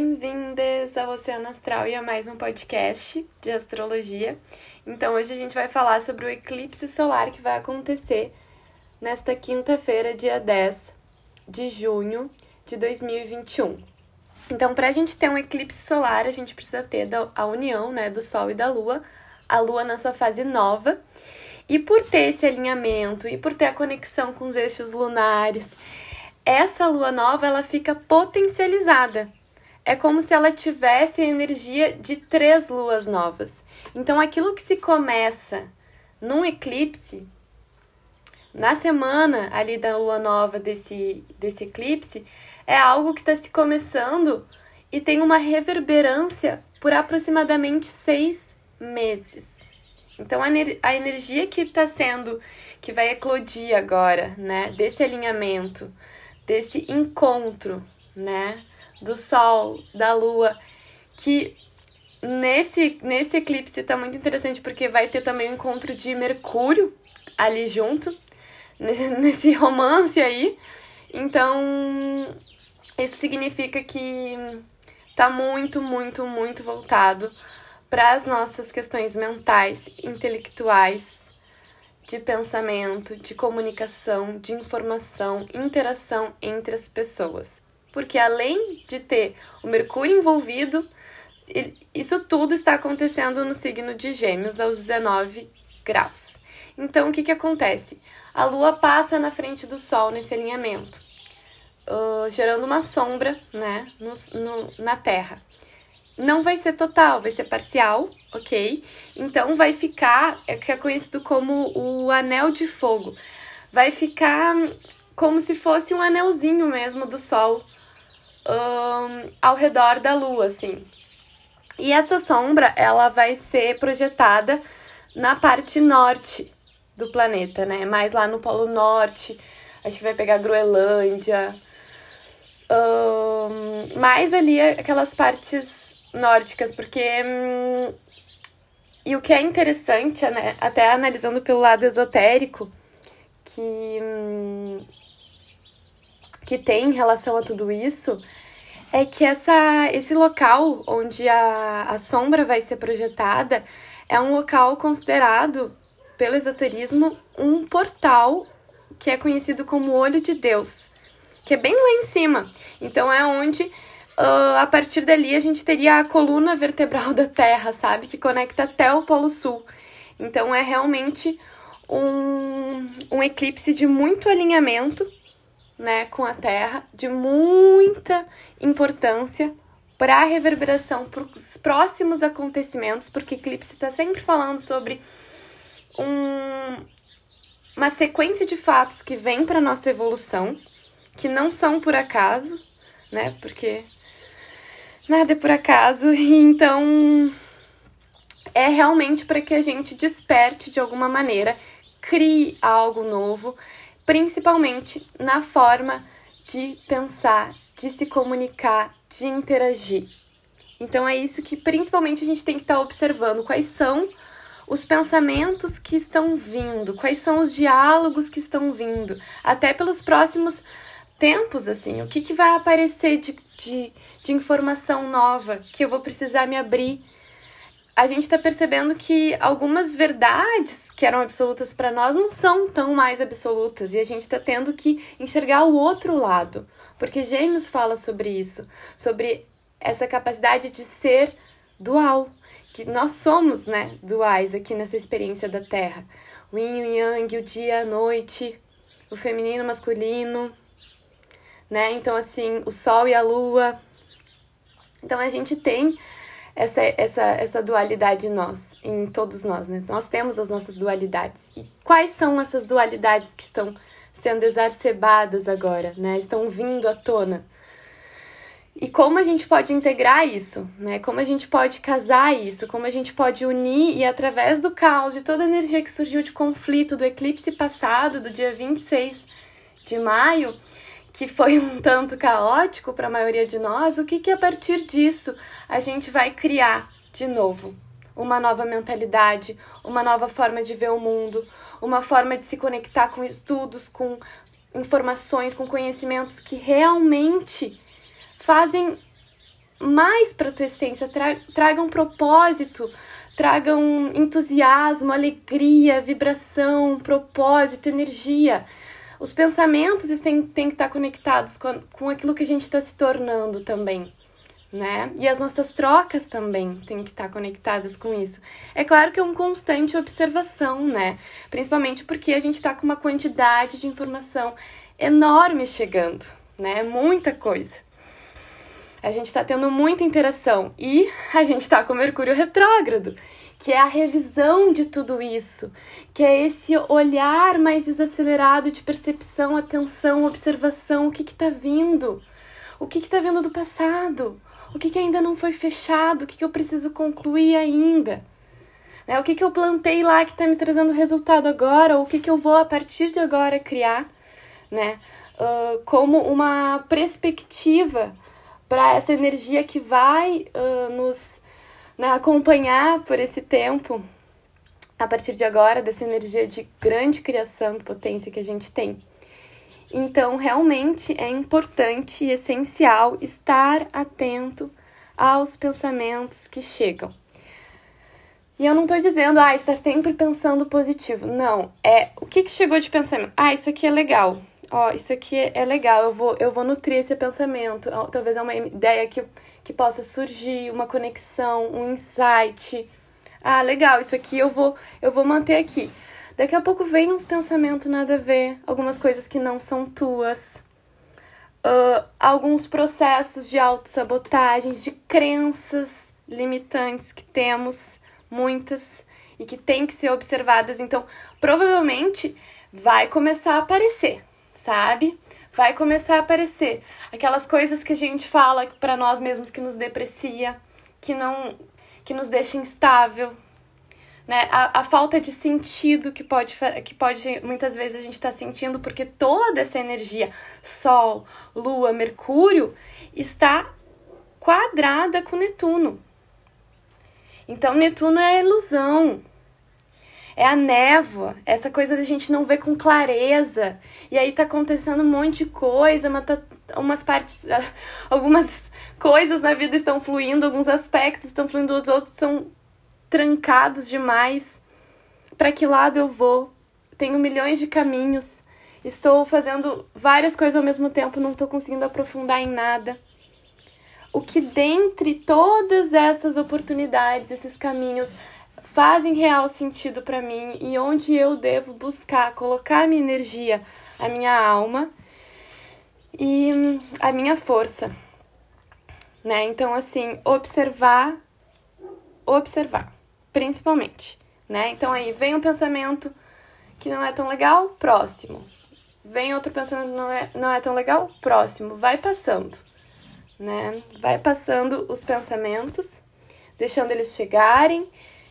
Bem-vindas ao Oceano Astral e a mais um podcast de astrologia. Então, hoje a gente vai falar sobre o eclipse solar que vai acontecer nesta quinta-feira, dia 10 de junho de 2021. Então, para a gente ter um eclipse solar, a gente precisa ter a união né, do Sol e da Lua, a Lua na sua fase nova. E por ter esse alinhamento e por ter a conexão com os eixos lunares, essa lua nova ela fica potencializada é como se ela tivesse a energia de três luas novas. Então, aquilo que se começa num eclipse, na semana ali da lua nova desse, desse eclipse, é algo que está se começando e tem uma reverberância por aproximadamente seis meses. Então, a, a energia que está sendo, que vai eclodir agora, né, desse alinhamento, desse encontro, né, do Sol, da Lua, que nesse, nesse eclipse tá muito interessante porque vai ter também o um encontro de Mercúrio ali junto, nesse romance aí. Então, isso significa que tá muito, muito, muito voltado para as nossas questões mentais, intelectuais, de pensamento, de comunicação, de informação, interação entre as pessoas porque além de ter o Mercúrio envolvido, isso tudo está acontecendo no signo de Gêmeos aos 19 graus. Então, o que, que acontece? A Lua passa na frente do Sol nesse alinhamento, uh, gerando uma sombra né, no, no, na Terra. Não vai ser total, vai ser parcial, ok? Então, vai ficar, é que é conhecido como o anel de fogo. Vai ficar como se fosse um anelzinho mesmo do Sol um, ao redor da Lua, assim. E essa sombra, ela vai ser projetada na parte norte do planeta, né? Mais lá no Polo Norte, acho que vai pegar Groenlândia, um, mais ali aquelas partes nórdicas, porque... Hum, e o que é interessante, né? até analisando pelo lado esotérico, que... Hum, que tem em relação a tudo isso é que essa, esse local onde a, a sombra vai ser projetada é um local considerado pelo esoterismo um portal que é conhecido como Olho de Deus, que é bem lá em cima. Então é onde uh, a partir dali a gente teria a coluna vertebral da Terra, sabe, que conecta até o Polo Sul. Então é realmente um, um eclipse de muito alinhamento né, com a Terra de muita importância para a reverberação para os próximos acontecimentos, porque Eclipse está sempre falando sobre um, uma sequência de fatos que vem para nossa evolução, que não são por acaso, né? Porque nada é por acaso, então é realmente para que a gente desperte de alguma maneira, crie algo novo principalmente na forma de pensar, de se comunicar, de interagir. Então é isso que principalmente a gente tem que estar tá observando. Quais são os pensamentos que estão vindo, quais são os diálogos que estão vindo, até pelos próximos tempos, assim, o que, que vai aparecer de, de, de informação nova que eu vou precisar me abrir a gente está percebendo que algumas verdades que eram absolutas para nós não são tão mais absolutas e a gente está tendo que enxergar o outro lado, porque Gêmeos fala sobre isso, sobre essa capacidade de ser dual, que nós somos, né, duais aqui nessa experiência da Terra. O yin e yang, o dia, a noite, o feminino, o masculino, né? Então assim, o sol e a lua. Então a gente tem essa, essa, essa dualidade em nós, em todos nós, né? Nós temos as nossas dualidades. E quais são essas dualidades que estão sendo exacerbadas agora, né? Estão vindo à tona. E como a gente pode integrar isso, né? Como a gente pode casar isso, como a gente pode unir e através do caos, de toda a energia que surgiu de conflito do eclipse passado, do dia 26 de maio, que foi um tanto caótico para a maioria de nós, o que, que a partir disso a gente vai criar de novo? Uma nova mentalidade, uma nova forma de ver o mundo, uma forma de se conectar com estudos, com informações, com conhecimentos que realmente fazem mais para tua essência, tra tragam propósito, tragam entusiasmo, alegria, vibração, propósito, energia. Os pensamentos têm, têm que estar conectados com, com aquilo que a gente está se tornando também né? E as nossas trocas também têm que estar conectadas com isso. É claro que é uma constante observação, né? Principalmente porque a gente está com uma quantidade de informação enorme chegando, né? Muita coisa. A gente está tendo muita interação e a gente está com Mercúrio retrógrado, que é a revisão de tudo isso, que é esse olhar mais desacelerado de percepção, atenção, observação, o que está vindo, o que está vindo do passado, o que, que ainda não foi fechado, o que, que eu preciso concluir ainda. Né? O que, que eu plantei lá que está me trazendo resultado agora, ou o que, que eu vou a partir de agora criar, né? Uh, como uma perspectiva para essa energia que vai uh, nos né, acompanhar por esse tempo, a partir de agora, dessa energia de grande criação potência que a gente tem. Então, realmente é importante e essencial estar atento aos pensamentos que chegam. E eu não estou dizendo, ah, estar sempre pensando positivo. Não, é o que, que chegou de pensamento. Ah, isso aqui é legal. Ó, isso aqui é legal, eu vou, eu vou nutrir esse pensamento. Talvez é uma ideia que, que possa surgir, uma conexão, um insight. Ah, legal, isso aqui eu vou, eu vou manter aqui. Daqui a pouco vem uns pensamentos nada a ver, algumas coisas que não são tuas, uh, alguns processos de autossabotagens, de crenças limitantes que temos, muitas, e que tem que ser observadas. Então, provavelmente vai começar a aparecer, sabe? Vai começar a aparecer aquelas coisas que a gente fala para nós mesmos que nos deprecia, que não que nos deixa instável, né? A, a falta de sentido que pode, que pode muitas vezes a gente está sentindo, porque toda essa energia, Sol, Lua, Mercúrio, está quadrada com Netuno. Então, Netuno é a ilusão, é a névoa, essa coisa da gente não ver com clareza. E aí tá acontecendo um monte de coisa, mas tá, umas partes, algumas coisas na vida estão fluindo, alguns aspectos estão fluindo, os outros são trancados demais. Para que lado eu vou? Tenho milhões de caminhos. Estou fazendo várias coisas ao mesmo tempo, não estou conseguindo aprofundar em nada. O que dentre todas essas oportunidades, esses caminhos, fazem real sentido para mim e onde eu devo buscar, colocar minha energia, a minha alma e a minha força, né? Então, assim, observar, observar principalmente, né? Então aí vem um pensamento que não é tão legal, próximo. Vem outro pensamento que não é, não é tão legal, próximo. Vai passando, né? Vai passando os pensamentos, deixando eles chegarem.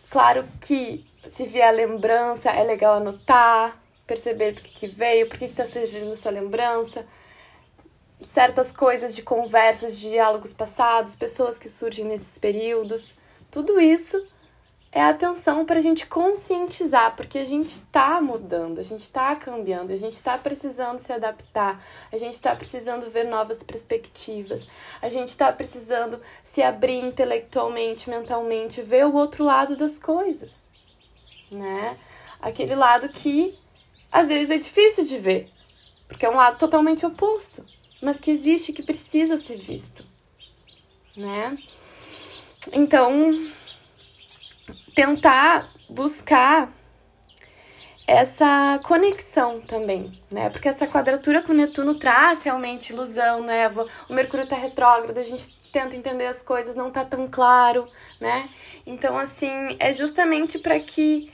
Claro que se vier a lembrança, é legal anotar, perceber do que, que veio, por que está surgindo essa lembrança, certas coisas de conversas, de diálogos passados, pessoas que surgem nesses períodos. Tudo isso é atenção para a gente conscientizar, porque a gente está mudando, a gente está cambiando, a gente está precisando se adaptar, a gente está precisando ver novas perspectivas, a gente está precisando se abrir intelectualmente, mentalmente, ver o outro lado das coisas, né? Aquele lado que às vezes é difícil de ver, porque é um lado totalmente oposto, mas que existe, que precisa ser visto, né? Então, tentar buscar essa conexão também, né? Porque essa quadratura com Netuno traz realmente ilusão, né? O Mercúrio tá retrógrado, a gente tenta entender as coisas, não tá tão claro, né? Então, assim, é justamente para que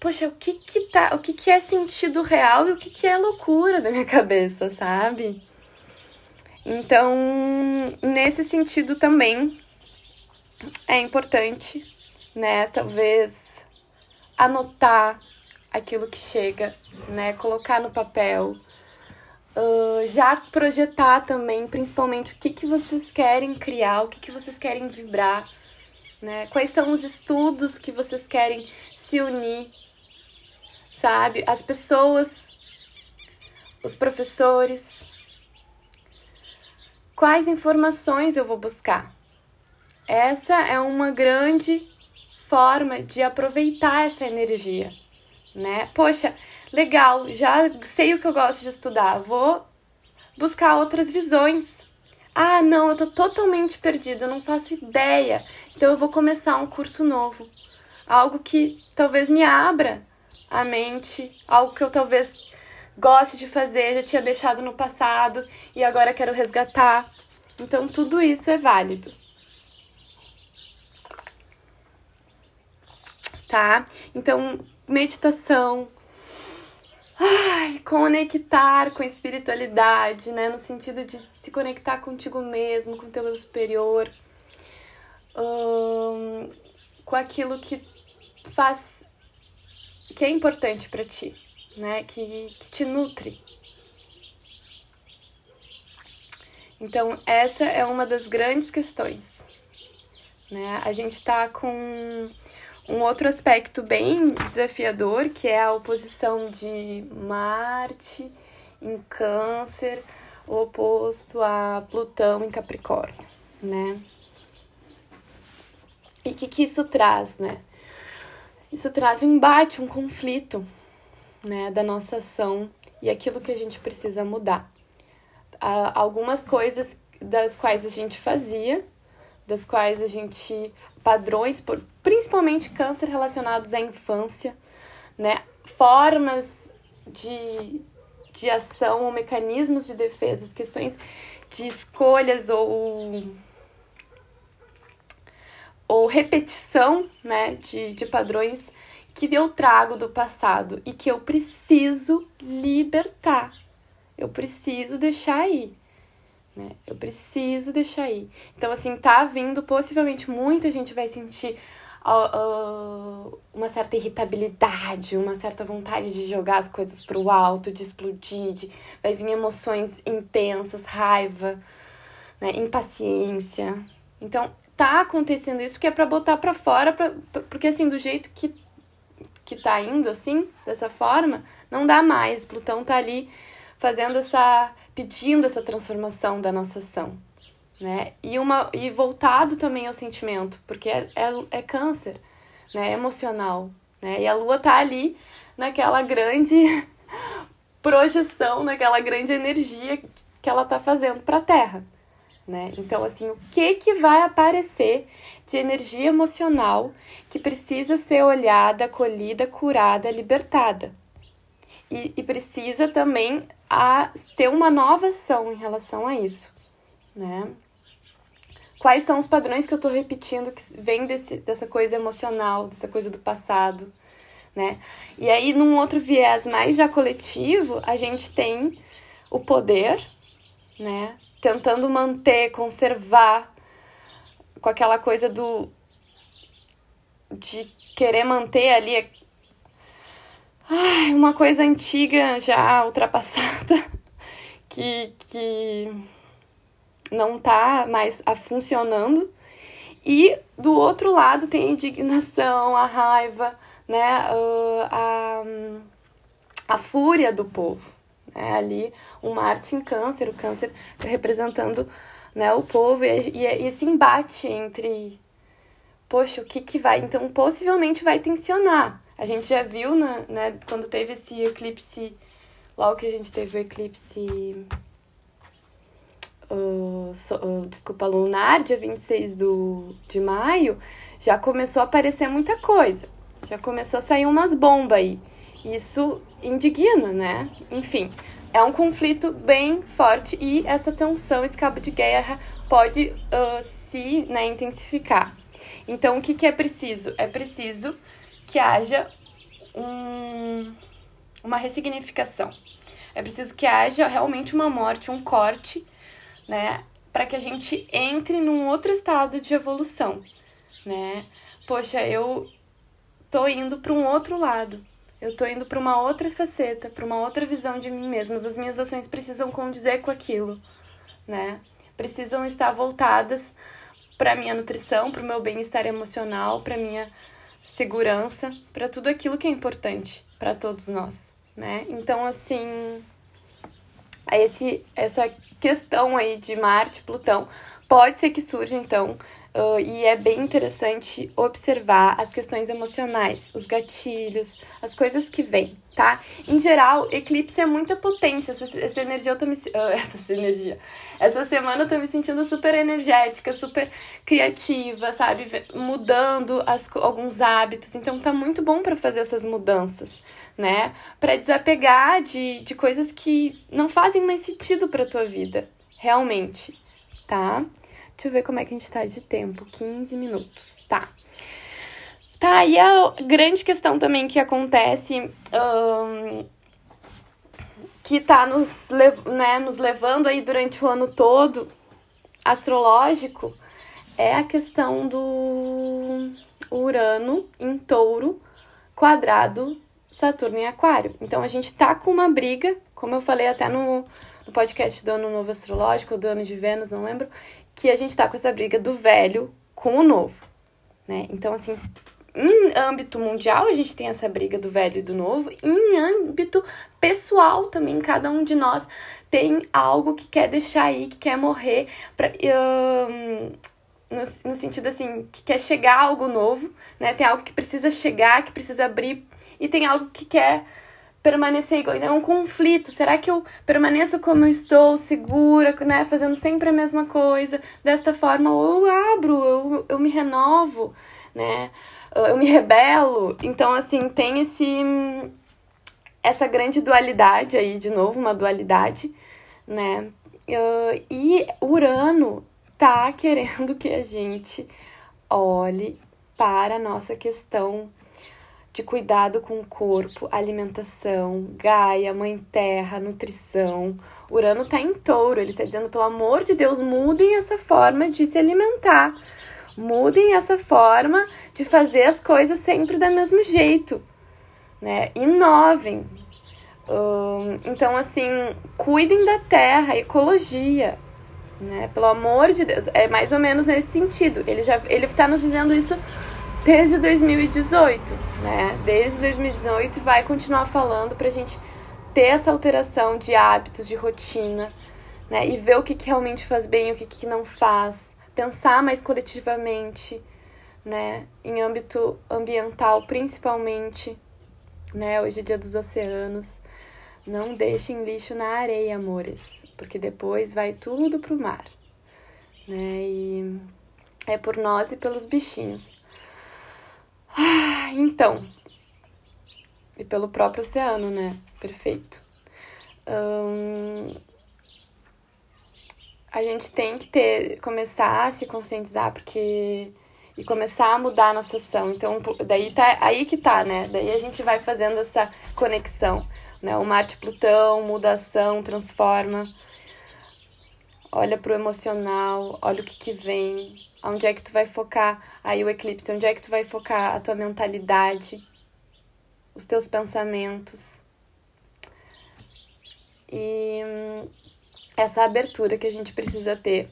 poxa, o que que tá, o que que é sentido real e o que que é loucura da minha cabeça, sabe? Então, nesse sentido também é importante né? Talvez anotar aquilo que chega, né? Colocar no papel. Uh, já projetar também, principalmente, o que, que vocês querem criar, o que, que vocês querem vibrar, né? Quais são os estudos que vocês querem se unir, sabe? As pessoas, os professores, quais informações eu vou buscar. Essa é uma grande forma de aproveitar essa energia, né? Poxa, legal, já sei o que eu gosto de estudar, vou buscar outras visões. Ah, não, eu tô totalmente perdida, eu não faço ideia. Então eu vou começar um curso novo. Algo que talvez me abra a mente, algo que eu talvez goste de fazer, já tinha deixado no passado e agora quero resgatar. Então tudo isso é válido. Tá? Então, meditação, ai, conectar com a espiritualidade, né? No sentido de se conectar contigo mesmo, com o teu eu superior, hum, com aquilo que faz, que é importante para ti, né? Que, que te nutre. Então, essa é uma das grandes questões. Né? A gente está com um outro aspecto bem desafiador, que é a oposição de Marte em Câncer, oposto a Plutão em Capricórnio, né? E o que, que isso traz, né? Isso traz um embate, um conflito, né, da nossa ação e aquilo que a gente precisa mudar. Há algumas coisas das quais a gente fazia, das quais a gente padrões, por, principalmente câncer relacionados à infância, né? Formas de, de ação ou mecanismos de defesa, questões de escolhas ou ou repetição, né, de, de padrões que eu trago do passado e que eu preciso libertar. Eu preciso deixar aí né? Eu preciso deixar aí. Então, assim, tá vindo, possivelmente muita gente vai sentir uh, uh, uma certa irritabilidade, uma certa vontade de jogar as coisas pro alto, de explodir, de, vai vir emoções intensas, raiva, né? impaciência. Então, tá acontecendo isso que é para botar para fora, pra, porque assim, do jeito que, que tá indo, assim, dessa forma, não dá mais. Plutão tá ali fazendo essa pedindo essa transformação da nossa ação, né? E, uma, e voltado também ao sentimento, porque é, é, é câncer, né? É emocional, né? E a lua tá ali naquela grande projeção, naquela grande energia que ela tá fazendo para a Terra, né? Então, assim, o que que vai aparecer de energia emocional que precisa ser olhada, acolhida, curada, libertada? E, e precisa também a ter uma nova ação em relação a isso, né? Quais são os padrões que eu tô repetindo que vem desse, dessa coisa emocional, dessa coisa do passado, né? E aí, num outro viés mais já coletivo, a gente tem o poder, né? Tentando manter, conservar, com aquela coisa do. de querer manter ali Ai, uma coisa antiga já ultrapassada que, que não tá mais a funcionando. E do outro lado tem a indignação, a raiva, né, uh, a, a fúria do povo. Né? Ali, o Marte em câncer, o câncer representando né, o povo e, e, e esse embate entre, poxa, o que que vai? Então, possivelmente vai tensionar a gente já viu, na, né, quando teve esse eclipse, logo que a gente teve o eclipse. Uh, so, uh, desculpa, lunar, dia 26 do, de maio, já começou a aparecer muita coisa. Já começou a sair umas bombas aí. Isso indigna, né? Enfim, é um conflito bem forte e essa tensão, esse cabo de guerra pode uh, se né, intensificar. Então, o que, que é preciso? É preciso que haja um, uma ressignificação. É preciso que haja realmente uma morte, um corte, né? Para que a gente entre num outro estado de evolução, né? Poxa, eu tô indo para um outro lado. Eu tô indo para uma outra faceta, para uma outra visão de mim mesma. As minhas ações precisam condizer com aquilo, né? Precisam estar voltadas para minha nutrição, para o meu bem-estar emocional, para minha segurança, para tudo aquilo que é importante para todos nós, né? Então, assim, esse, essa questão aí de Marte, Plutão, pode ser que surja então Uh, e é bem interessante observar as questões emocionais, os gatilhos, as coisas que vêm, tá? Em geral, eclipse é muita potência. Essa, essa energia eu tô me. Uh, essa energia. Essa semana eu tô me sentindo super energética, super criativa, sabe? Mudando as, alguns hábitos. Então tá muito bom para fazer essas mudanças, né? Para desapegar de, de coisas que não fazem mais sentido pra tua vida, realmente, tá? Deixa eu ver como é que a gente tá de tempo. 15 minutos. Tá. Tá, e a grande questão também que acontece. Um, que tá nos, né, nos levando aí durante o ano todo, astrológico, é a questão do Urano em touro quadrado Saturno em Aquário. Então a gente tá com uma briga, como eu falei até no, no podcast do Ano Novo Astrológico, do Ano de Vênus, não lembro, que a gente tá com essa briga do velho com o novo, né? Então, assim, em âmbito mundial, a gente tem essa briga do velho e do novo, e em âmbito pessoal também, cada um de nós tem algo que quer deixar aí, que quer morrer, pra, um, no, no sentido assim, que quer chegar algo novo, né? Tem algo que precisa chegar, que precisa abrir, e tem algo que quer permanecer igual. É um conflito. Será que eu permaneço como eu estou, segura, né? Fazendo sempre a mesma coisa, desta forma, ou eu abro, eu, eu me renovo, né? Eu me rebelo. Então, assim, tem esse essa grande dualidade aí, de novo, uma dualidade, né? E Urano tá querendo que a gente olhe para a nossa questão de cuidado com o corpo, alimentação, Gaia, Mãe Terra, nutrição. Urano tá em touro, ele tá dizendo, pelo amor de Deus, mudem essa forma de se alimentar. Mudem essa forma de fazer as coisas sempre do mesmo jeito, né? Inovem. então, assim, cuidem da terra, ecologia, né? Pelo amor de Deus, é mais ou menos nesse sentido. Ele já ele tá nos dizendo isso desde 2018, né? Desde 2018 e vai continuar falando pra gente ter essa alteração de hábitos, de rotina, né? E ver o que, que realmente faz bem, o que, que não faz. Pensar mais coletivamente, né? Em âmbito ambiental, principalmente, né? Hoje é dia dos oceanos. Não deixem lixo na areia, amores, porque depois vai tudo pro mar, né? E é por nós e pelos bichinhos. Ah, então. E pelo próprio oceano, né? Perfeito. a gente tem que ter, começar a se conscientizar, porque. E começar a mudar a nossa ação. Então, daí tá aí que tá, né? Daí a gente vai fazendo essa conexão. Né? O Marte Plutão muda a ação, transforma. Olha pro emocional, olha o que, que vem, Onde é que tu vai focar aí o eclipse? Onde é que tu vai focar a tua mentalidade, os teus pensamentos? E hum, essa abertura que a gente precisa ter.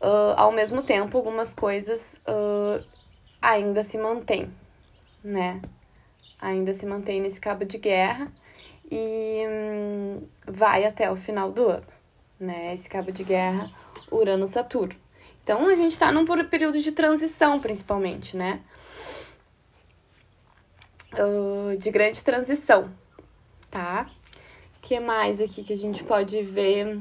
Uh, ao mesmo tempo, algumas coisas uh, ainda se mantêm, né? Ainda se mantém nesse cabo de guerra e hum, vai até o final do ano, né? Esse cabo de guerra Urano-Saturno. Então a gente está num período de transição, principalmente, né? Uh, de grande transição, tá? O que mais aqui que a gente pode ver?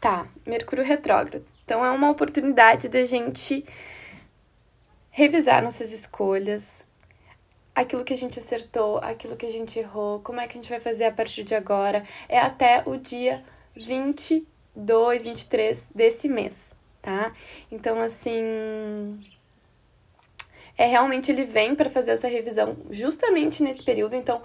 Tá, Mercúrio retrógrado. Então é uma oportunidade da gente revisar nossas escolhas, aquilo que a gente acertou, aquilo que a gente errou, como é que a gente vai fazer a partir de agora. É até o dia 22, 23 desse mês, tá? Então, assim. É realmente ele vem para fazer essa revisão justamente nesse período, então,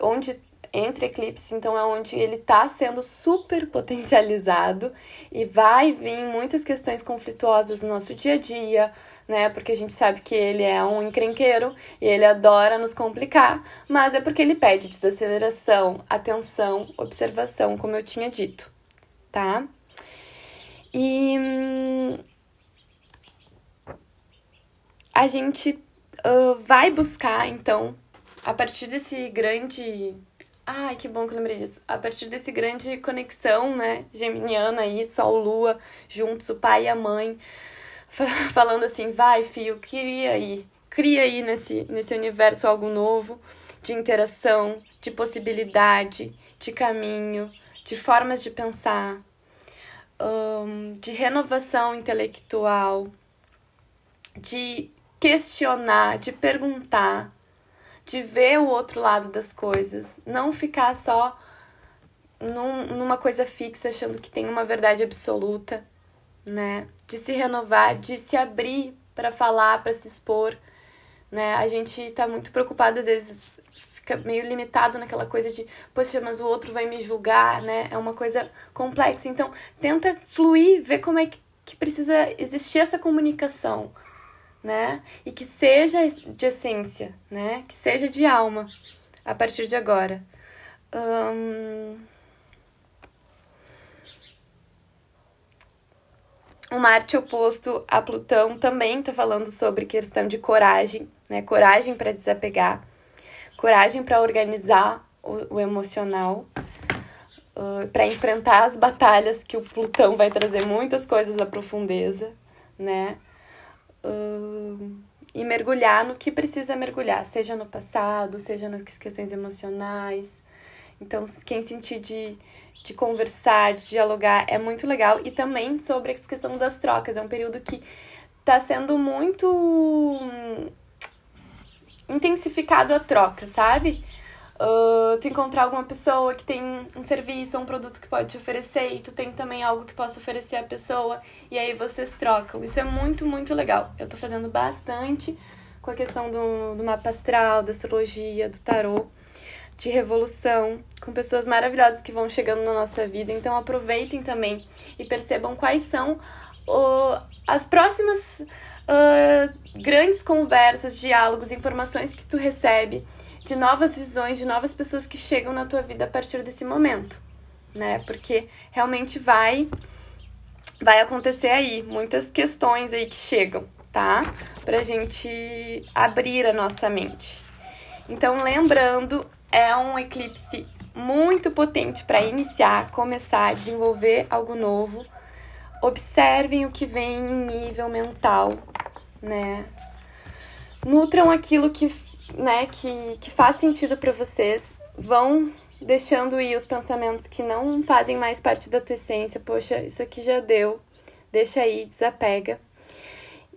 onde entre eclipses, então é onde ele está sendo super potencializado e vai vir muitas questões conflituosas no nosso dia a dia, né? Porque a gente sabe que ele é um encrenqueiro e ele adora nos complicar, mas é porque ele pede desaceleração, atenção, observação, como eu tinha dito, tá? E hum, a gente uh, vai buscar, então, a partir desse grande. Ai, que bom que eu lembrei disso. A partir desse grande conexão, né, geminiana aí, Sol, Lua, juntos, o pai e a mãe, falando assim: vai, filho, cria aí, cria aí nesse, nesse universo algo novo, de interação, de possibilidade, de caminho, de formas de pensar, um, de renovação intelectual, de questionar, de perguntar, de ver o outro lado das coisas, não ficar só num, numa coisa fixa achando que tem uma verdade absoluta, né? De se renovar, de se abrir para falar, para se expor, né? A gente tá muito preocupado às vezes fica meio limitado naquela coisa de, poxa, mas o outro vai me julgar, né? É uma coisa complexa. Então, tenta fluir, ver como é que precisa existir essa comunicação né? E que seja de essência, né? Que seja de alma a partir de agora. Um... O Marte oposto a Plutão também está falando sobre questão de coragem, né? Coragem para desapegar, coragem para organizar o, o emocional, uh, para enfrentar as batalhas que o Plutão vai trazer muitas coisas da profundeza, né? uh, e mergulhar no que precisa mergulhar, seja no passado, seja nas questões emocionais. Então, quem sentir de, de conversar, de dialogar, é muito legal. E também sobre a questão das trocas, é um período que está sendo muito hum, intensificado a troca, sabe? uh, tu encontrar alguma pessoa que tem um serviço ou um produto que pode te oferecer e tu tem também algo que possa oferecer à pessoa e aí vocês trocam. Isso é muito, muito legal. Eu tô fazendo bastante com a questão do, do mapa astral, da astrologia, do tarô, de revolução, com pessoas maravilhosas que vão chegando na nossa vida. Então aproveitem também e percebam quais são uh, as próximas uh, grandes conversas, diálogos, informações que tu recebe de novas visões, de novas pessoas que chegam na tua vida a partir desse momento, né? Porque realmente vai vai acontecer aí muitas questões aí que chegam, tá? Pra gente abrir a nossa mente. Então, lembrando, é um eclipse muito potente para iniciar, começar, desenvolver algo novo. Observem o que vem em nível mental, né? Nutram aquilo que né, que, que faz sentido para vocês, vão deixando ir os pensamentos que não fazem mais parte da tua essência. Poxa, isso aqui já deu, deixa aí, desapega.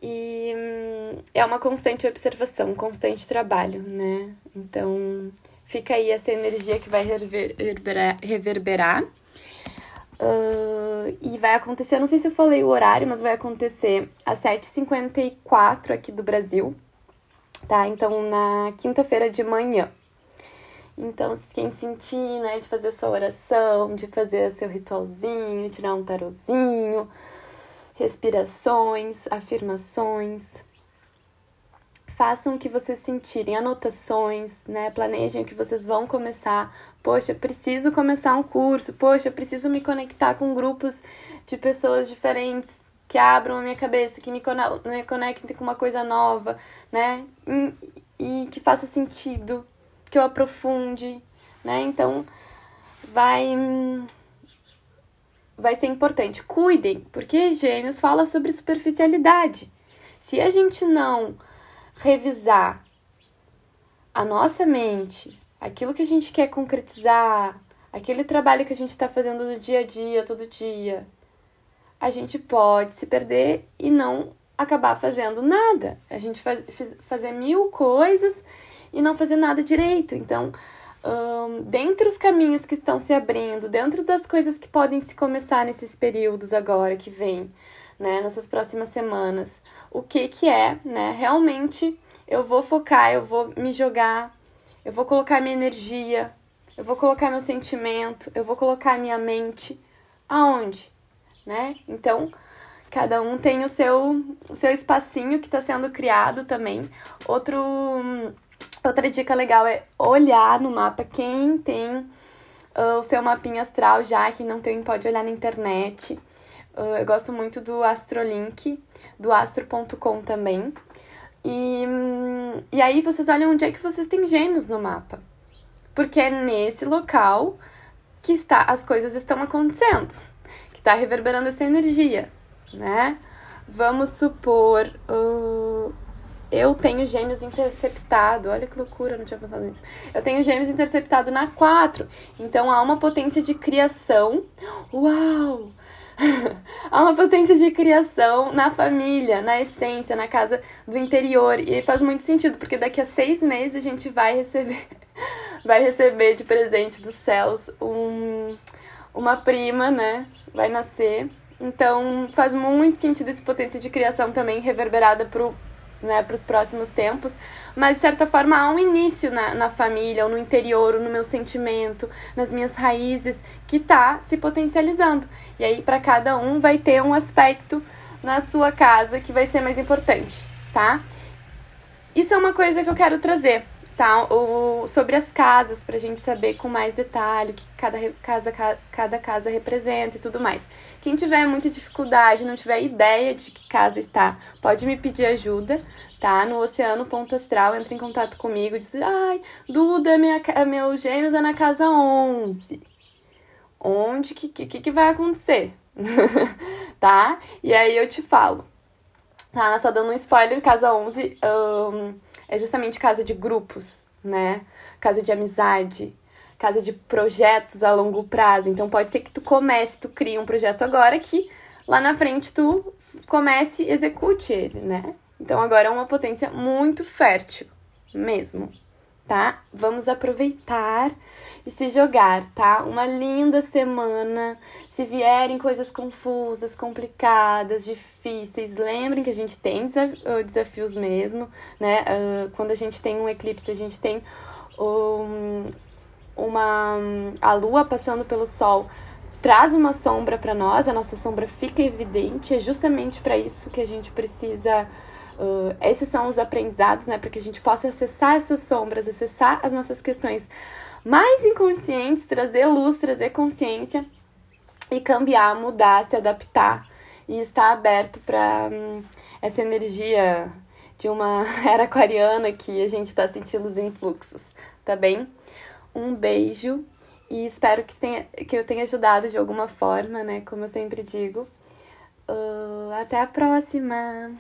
E hum, é uma constante observação, um constante trabalho, né? Então, fica aí essa energia que vai reverberar. reverberar. Uh, e vai acontecer, não sei se eu falei o horário, mas vai acontecer às 7h54 aqui do Brasil, tá? Então, na quinta-feira de manhã. Então, quem sentir, né, de fazer sua oração, de fazer seu ritualzinho, tirar um tarozinho, respirações, afirmações, façam o que vocês sentirem, anotações, né? Planejem o que vocês vão começar. Poxa, preciso começar um curso. Poxa, preciso me conectar com grupos de pessoas diferentes que abram a minha cabeça, que me conectem com uma coisa nova, né? E, e que faça sentido, que eu aprofunde, né? Então, vai vai ser importante. Cuidem, porque Gêmeos fala sobre superficialidade. Se a gente não revisar a nossa mente, aquilo que a gente quer concretizar, aquele trabalho que a gente está fazendo no dia a dia, todo dia, a gente pode se perder e não acabar fazendo nada. A gente faz, fazer mil coisas e não fazer nada direito. Então, um, dentre os caminhos que estão se abrindo, dentro das coisas que podem se começar nesses períodos agora que vem, né, nessas próximas semanas, o que que é, né, realmente eu vou focar, eu vou me jogar, eu vou colocar minha energia, eu vou colocar meu sentimento, eu vou colocar minha mente aonde? né? Então, cada um tem o seu, seu espacinho que está sendo criado também. Outro, outra dica legal é olhar no mapa quem tem uh, o seu mapinha astral já, quem não tem pode olhar na internet. Uh, eu gosto muito do Astrolink, do astro.com também. E, e aí vocês olham onde é que vocês têm gêmeos no mapa. Porque é nesse local que está as coisas estão acontecendo, que está reverberando essa energia, né? Vamos supor, uh, eu tenho gêmeos interceptado, olha que loucura, não tinha pensado nisso. Eu tenho gêmeos interceptado na 4, então há uma potência de criação. Uau! há uma potência de criação na família, na essência, na casa do interior. E faz muito sentido, porque daqui a seis meses a gente vai receber, vai receber de presente dos céus um, uma prima, né? Vai nascer. Então faz muito sentido esse potência de criação também reverberada pro né, para os próximos tempos, mas de certa forma há um início na, na família, ou no interior, ou no meu sentimento, nas minhas raízes, que está se potencializando. E aí, para cada um, vai ter um aspecto na sua casa que vai ser mais importante, tá? Isso é uma coisa que eu quero trazer tá? O, sobre as casas, pra gente saber com mais detalhe o que cada casa, cada casa representa e tudo mais. Quem tiver muita dificuldade, não tiver ideia de que casa está, pode me pedir ajuda, tá? No Oceano Ponto Astral, entra em contato comigo, diz, ai, Duda, minha, meu gêmeos é na casa 11. Onde que, que, que vai acontecer? tá? E aí eu te falo. Tá, só dando um spoiler, casa 11, um, é justamente casa de grupos, né? Casa de amizade, casa de projetos a longo prazo. Então pode ser que tu comece, tu crie um projeto agora que lá na frente tu comece e execute ele, né? Então agora é uma potência muito fértil mesmo, tá? Vamos aproveitar e se jogar, tá? Uma linda semana. Se vierem coisas confusas, complicadas, difíceis, lembrem que a gente tem desafios mesmo, né? Uh, quando a gente tem um eclipse, a gente tem um, uma a lua passando pelo sol traz uma sombra para nós, a nossa sombra fica evidente, é justamente para isso que a gente precisa Uh, esses são os aprendizados, né? Para que a gente possa acessar essas sombras, acessar as nossas questões mais inconscientes, trazer luz, trazer consciência e cambiar, mudar, se adaptar e estar aberto para hum, essa energia de uma era aquariana que a gente está sentindo os influxos, tá bem? Um beijo e espero que, tenha, que eu tenha ajudado de alguma forma, né? Como eu sempre digo. Uh, até a próxima!